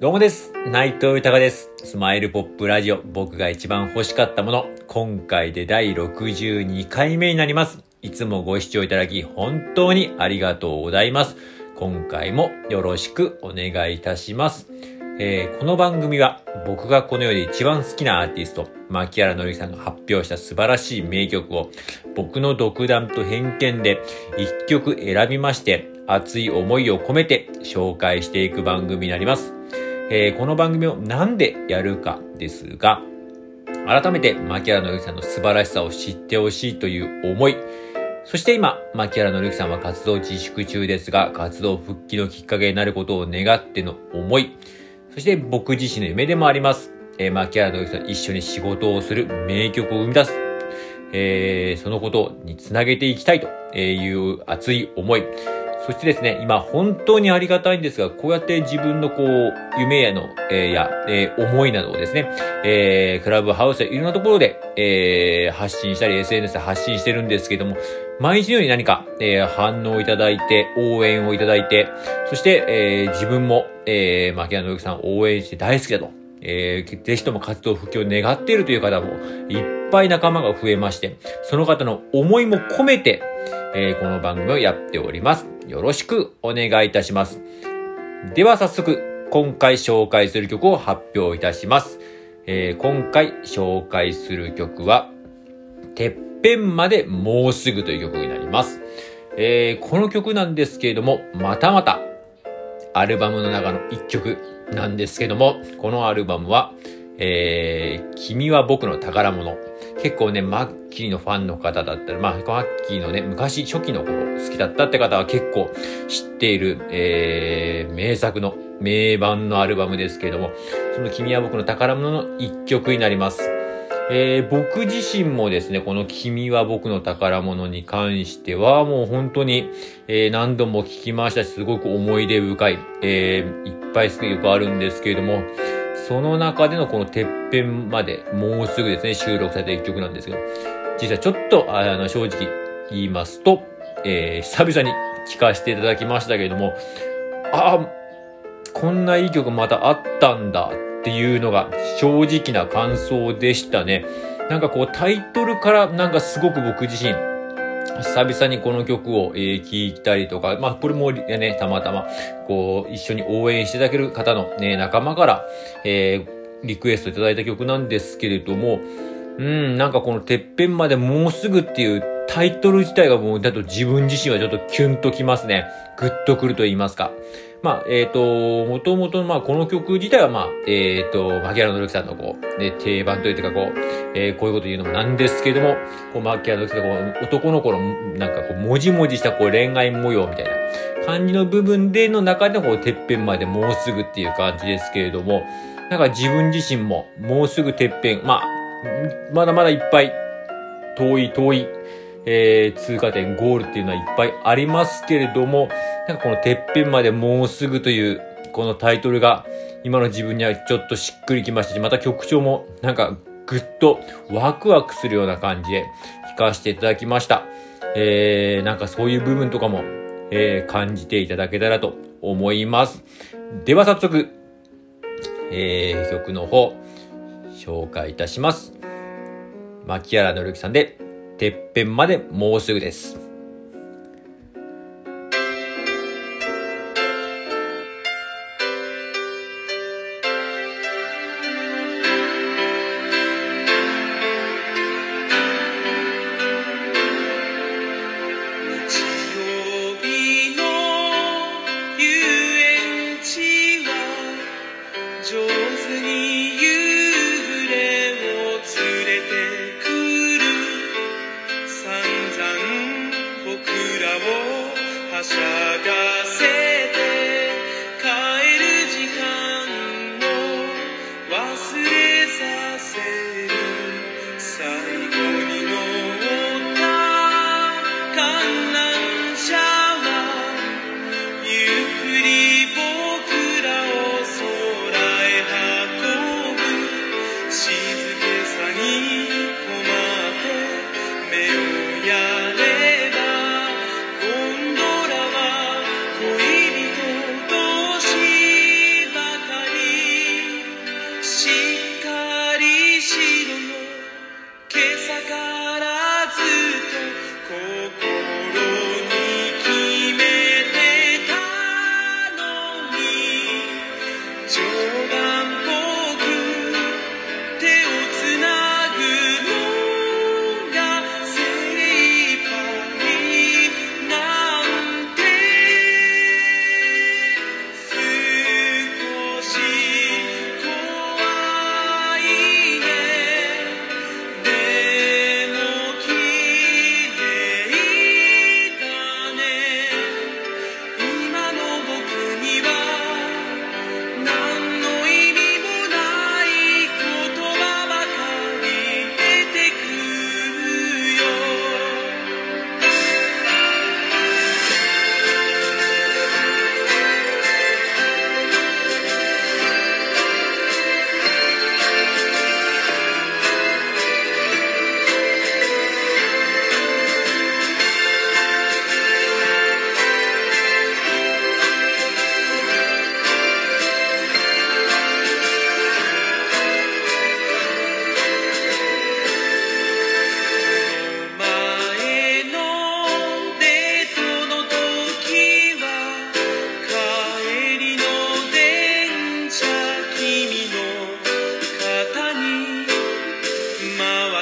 どうもです。内藤豊です。スマイルポップラジオ、僕が一番欲しかったもの、今回で第62回目になります。いつもご視聴いただき、本当にありがとうございます。今回もよろしくお願いいたします。えーこの番組は僕がこの世で一番好きなアーティスト、牧原のりさんが発表した素晴らしい名曲を僕の独断と偏見で一曲選びまして熱い思いを込めて紹介していく番組になります。えーこの番組をなんでやるかですが、改めて牧原のりさんの素晴らしさを知ってほしいという思い、そして今、牧原のりさんは活動自粛中ですが、活動復帰のきっかけになることを願っての思い、そして僕自身の夢でもあります。えー、牧原のりさん一緒に仕事をする名曲を生み出す。えーそのことにつなげていきたいという熱い思い。そしてですね、今本当にありがたいんですが、こうやって自分のこう、夢やの、えーや、えー思いなどをですね、えークラブハウスやいろんなところで、えー発信したり、SNS で発信してるんですけども、毎日のように何か、えー反応をいただいて、応援をいただいて、そして、えー自分も、えー、牧原の之さんを応援して大好きだと。えーぜひとも活動復帰を願っているという方もいっぱい仲間が増えまして、その方の思いも込めて、えーこの番組をやっております。よろしくお願いいたします。では早速、今回紹介する曲を発表いたします。えー今回紹介する曲は、てっぺんまでもうすぐという曲になります。えーこの曲なんですけれども、またまた、アルバムの中の一曲なんですけども、このアルバムは、えー、君は僕の宝物。結構ね、マッキーのファンの方だったら、まあ、マッキーのね、昔初期の頃好きだったって方は結構知っている、えー、名作の、名盤のアルバムですけれども、その君は僕の宝物の一曲になります。えー僕自身もですね、この君は僕の宝物に関しては、もう本当に、えー何度も聞きましたし、すごく思い出深い、えーいっぱい好きな曲あるんですけれども、その中でのこのてっぺんまでもうすぐですね、収録された一曲なんですけど、実はちょっと、あの、正直言いますと、えー久々に聴かせていただきましたけれども、あ、こんないい曲またあったんだっていうのが正直な感想でしたね。なんかこうタイトルからなんかすごく僕自身、久々にこの曲を、えー聴いたりとか、まあこれもね、たまたまこう一緒に応援していただける方のね、仲間から、えーリクエストいただいた曲なんですけれども、うん、なんかこのてっぺんまでもうすぐっていうタイトル自体がもう、だと自分自身はちょっとキュンときますね。グッとくると言いますか。まあ、えっ、と、もともと、まあ、この曲自体は、まあ、えっ、と、牧原の之さんのこう、ね、定番というか、こう、えーこういうこと言うのもなんですけども、こう、牧原の之さんのこう、男の子の、なんかこう、もじもじしたこう、恋愛模様みたいな感じの部分での中で、こう、てっぺんまでもうすぐっていう感じですけれども、なんか自分自身も、もうすぐてっぺん、まあ、まだまだいっぱい、遠い遠い、えー通過点、ゴールっていうのはいっぱいありますけれども、なんかこのてっぺんまでもうすぐという、このタイトルが、今の自分にはちょっとしっくりきましたし、また曲調もなんかぐっとワクワクするような感じで聴かせていただきました。えー、なんかそういう部分とかも、えー感じていただけたらと思います。では早速、えー曲の方、紹介いたします。牧原のるきさんで、てっぺんまでもうすぐです。